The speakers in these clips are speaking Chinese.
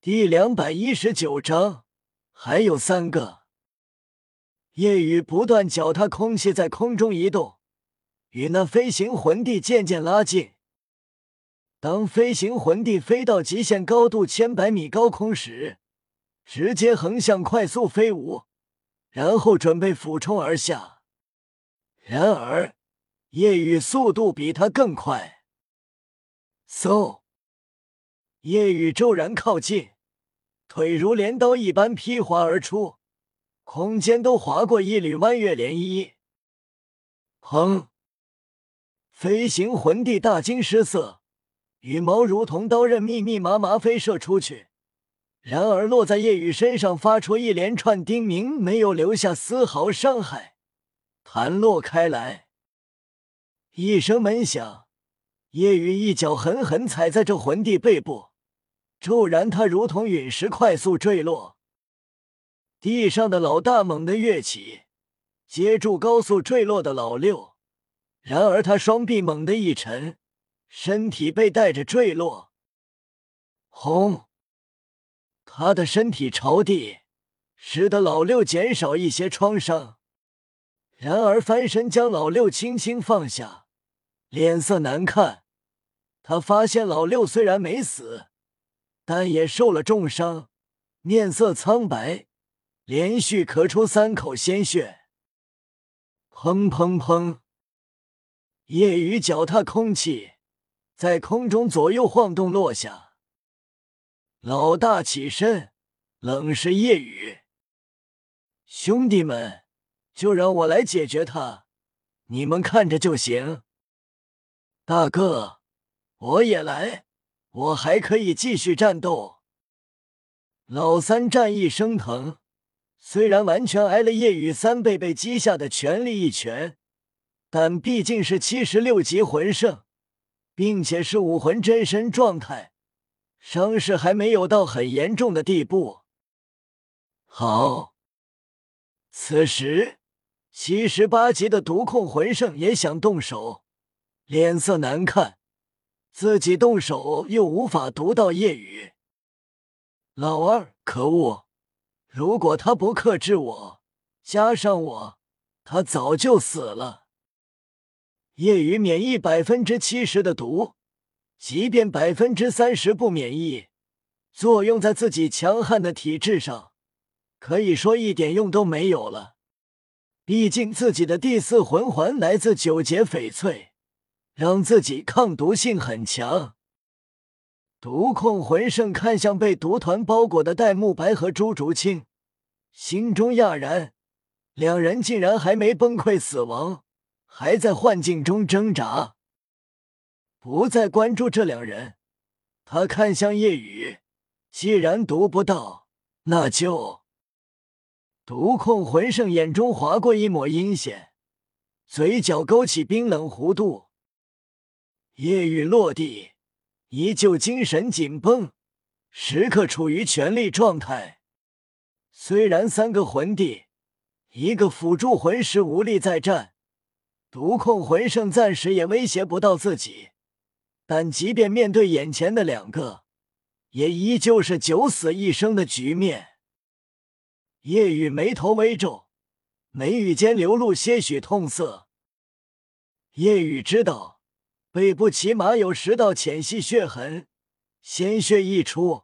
第两百一十九章，还有三个。夜雨不断脚踏空气，在空中移动，与那飞行魂帝渐渐拉近。当飞行魂帝飞到极限高度千百米高空时，直接横向快速飞舞，然后准备俯冲而下。然而，夜雨速度比他更快。嗖！夜雨骤然靠近，腿如镰刀一般劈划而出，空间都划过一缕弯月涟漪。砰！飞行魂帝大惊失色。羽毛如同刀刃，密密麻麻飞射出去，然而落在夜雨身上，发出一连串叮鸣，没有留下丝毫伤害，弹落开来。一声闷响，夜雨一脚狠狠踩在这魂帝背部，骤然他如同陨石快速坠落。地上的老大猛地跃起，接住高速坠落的老六，然而他双臂猛地一沉。身体被带着坠落，轰！他的身体朝地，使得老六减少一些创伤。然而翻身将老六轻轻放下，脸色难看。他发现老六虽然没死，但也受了重伤，面色苍白，连续咳出三口鲜血。砰砰砰！夜雨脚踏空气。在空中左右晃动，落下。老大起身，冷视夜雨：“兄弟们，就让我来解决他，你们看着就行。”大哥，我也来，我还可以继续战斗。老三战意升腾，虽然完全挨了夜雨三倍被击下的全力一拳，但毕竟是七十六级魂圣。并且是武魂真身状态，伤势还没有到很严重的地步。好，此时七十八级的毒控魂圣也想动手，脸色难看，自己动手又无法毒到夜雨。老二，可恶！如果他不克制我，加上我，他早就死了。夜雨免疫百分之七十的毒，即便百分之三十不免疫，作用在自己强悍的体质上，可以说一点用都没有了。毕竟自己的第四魂环来自九节翡翠，让自己抗毒性很强。毒控魂圣看向被毒团包裹的戴沐白和朱竹清，心中讶然，两人竟然还没崩溃死亡。还在幻境中挣扎，不再关注这两人。他看向夜雨，既然读不到，那就……毒控魂圣眼中划过一抹阴险，嘴角勾起冰冷弧度。夜雨落地，依旧精神紧绷，时刻处于全力状态。虽然三个魂帝，一个辅助魂师无力再战。毒控魂圣暂时也威胁不到自己，但即便面对眼前的两个，也依旧是九死一生的局面。夜雨眉头微皱，眉宇间流露些许痛色。夜雨知道背部起码有十道浅细血痕，鲜血溢出，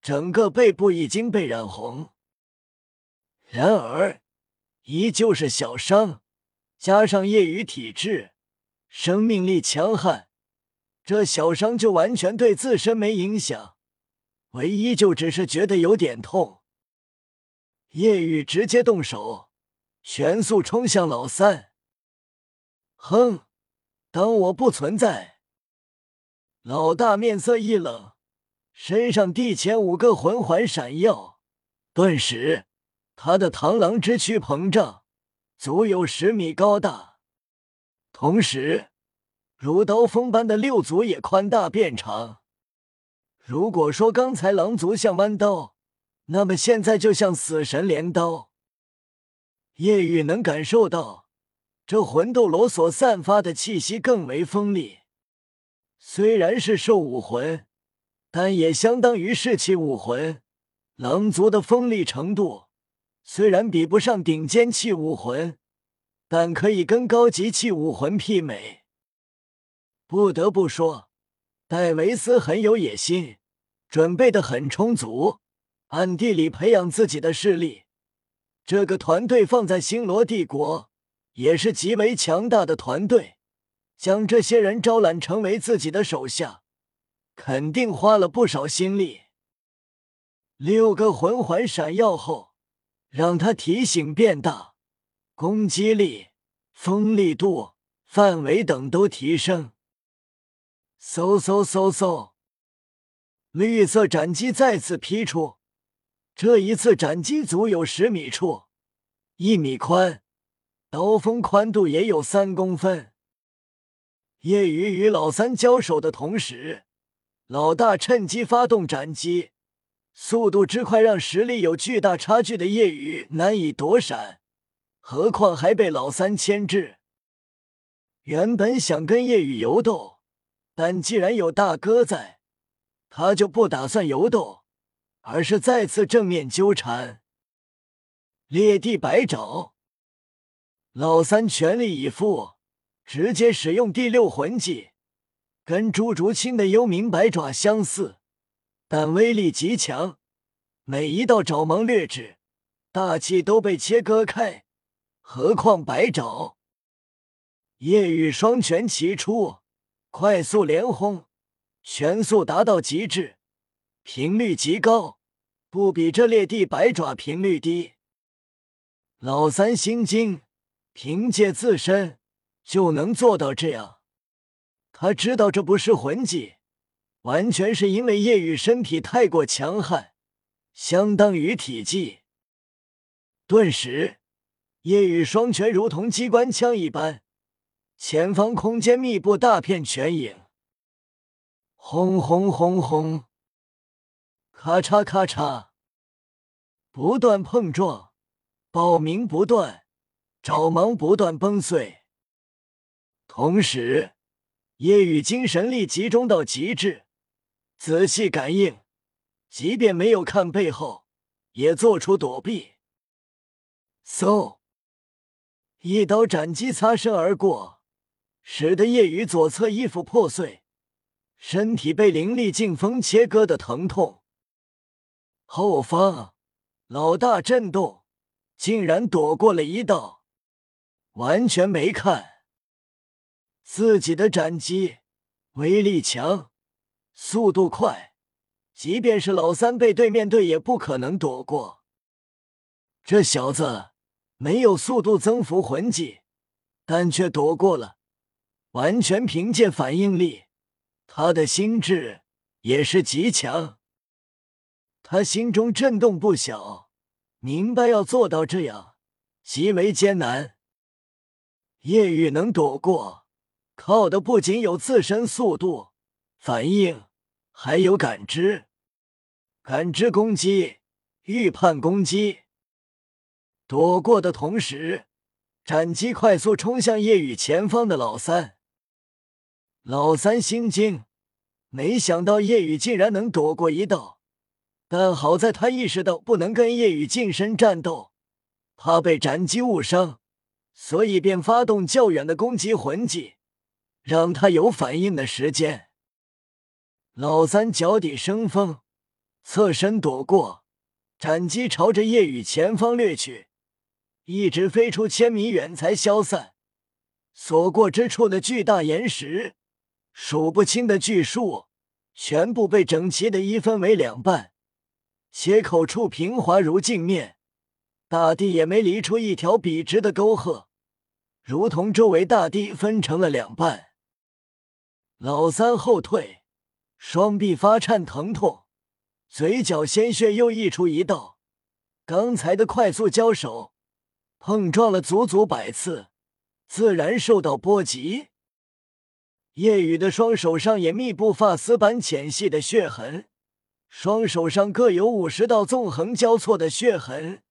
整个背部已经被染红。然而，依旧是小伤。加上夜雨体质，生命力强悍，这小伤就完全对自身没影响，唯一就只是觉得有点痛。夜雨直接动手，全速冲向老三。哼，当我不存在。老大面色一冷，身上地前五个魂环闪耀，顿时他的螳螂之躯膨胀。足有十米高大，同时如刀锋般的六足也宽大变长。如果说刚才狼族像弯刀，那么现在就像死神镰刀。夜雨能感受到这魂斗罗所散发的气息更为锋利。虽然是兽武魂，但也相当于士气武魂。狼族的锋利程度虽然比不上顶尖器武魂，但可以跟高级器武魂媲美。不得不说，戴维斯很有野心，准备的很充足，暗地里培养自己的势力。这个团队放在星罗帝国也是极为强大的团队，将这些人招揽成为自己的手下，肯定花了不少心力。六个魂环闪耀后，让他提醒变大，攻击力、锋利度、范围等都提升。嗖嗖嗖嗖，绿色斩击再次劈出，这一次斩击足有十米处，一米宽，刀锋宽度也有三公分。叶雨与老三交手的同时，老大趁机发动斩击。速度之快，让实力有巨大差距的夜雨难以躲闪，何况还被老三牵制。原本想跟夜雨游斗，但既然有大哥在，他就不打算游斗，而是再次正面纠缠。裂地百爪，老三全力以赴，直接使用第六魂技，跟朱竹清的幽冥百爪相似。但威力极强，每一道爪芒掠至，大气都被切割开。何况白爪，夜雨双拳齐出，快速连轰，拳速达到极致，频率极高，不比这裂地百爪频率低。老三心惊，凭借自身就能做到这样，他知道这不是魂技。完全是因为叶雨身体太过强悍，相当于体技。顿时，叶雨双拳如同机关枪一般，前方空间密布大片拳影，轰轰轰轰，咔嚓咔嚓，不断碰撞，爆鸣不断，爪芒不断崩碎。同时，夜雨精神力集中到极致。仔细感应，即便没有看背后，也做出躲避。嗖，一刀斩击擦身而过，使得夜雨左侧衣服破碎，身体被凌厉劲风切割的疼痛。后方老大震动，竟然躲过了一刀，完全没看自己的斩击威力强。速度快，即便是老三被对面对也不可能躲过。这小子没有速度增幅魂技，但却躲过了，完全凭借反应力。他的心智也是极强，他心中震动不小，明白要做到这样极为艰难。夜雨能躲过，靠的不仅有自身速度、反应。还有感知，感知攻击，预判攻击。躲过的同时，斩击快速冲向夜雨前方的老三。老三心惊，没想到夜雨竟然能躲过一道。但好在他意识到不能跟夜雨近身战斗，怕被斩击误伤，所以便发动较远的攻击魂技，让他有反应的时间。老三脚底生风，侧身躲过，斩击朝着夜雨前方掠去，一直飞出千米远才消散。所过之处的巨大岩石，数不清的巨树，全部被整齐的一分为两半，切口处平滑如镜面，大地也没离出一条笔直的沟壑，如同周围大地分成了两半。老三后退。双臂发颤疼痛，嘴角鲜血又溢出一道。刚才的快速交手，碰撞了足足百次，自然受到波及。叶雨的双手上也密布发丝般浅细的血痕，双手上各有五十道纵横交错的血痕，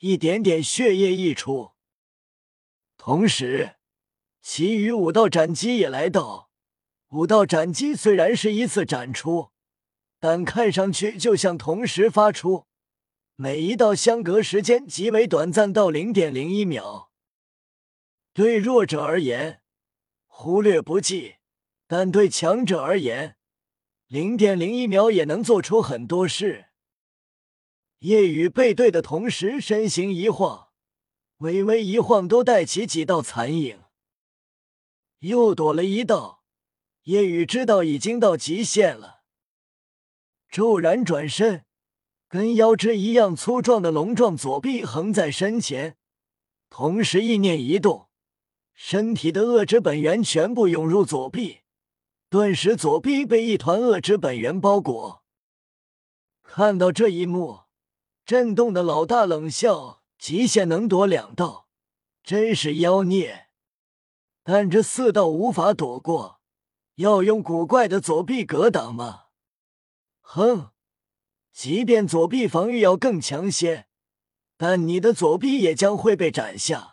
一点点血液溢出。同时，其余五道斩击也来到。五道斩击虽然是依次斩出，但看上去就像同时发出，每一道相隔时间极为短暂，到零点零一秒。对弱者而言，忽略不计；但对强者而言，零点零一秒也能做出很多事。夜雨背对的同时，身形一晃，微微一晃，都带起几道残影，又躲了一道。夜雨知道已经到极限了，骤然转身，跟腰肢一样粗壮的龙状左臂横在身前，同时意念一动。身体的恶之本源全部涌入左臂，顿时左臂被一团恶之本源包裹。看到这一幕，震动的老大冷笑：“极限能躲两道，真是妖孽！但这四道无法躲过，要用古怪的左臂格挡吗？哼，即便左臂防御要更强些，但你的左臂也将会被斩下。”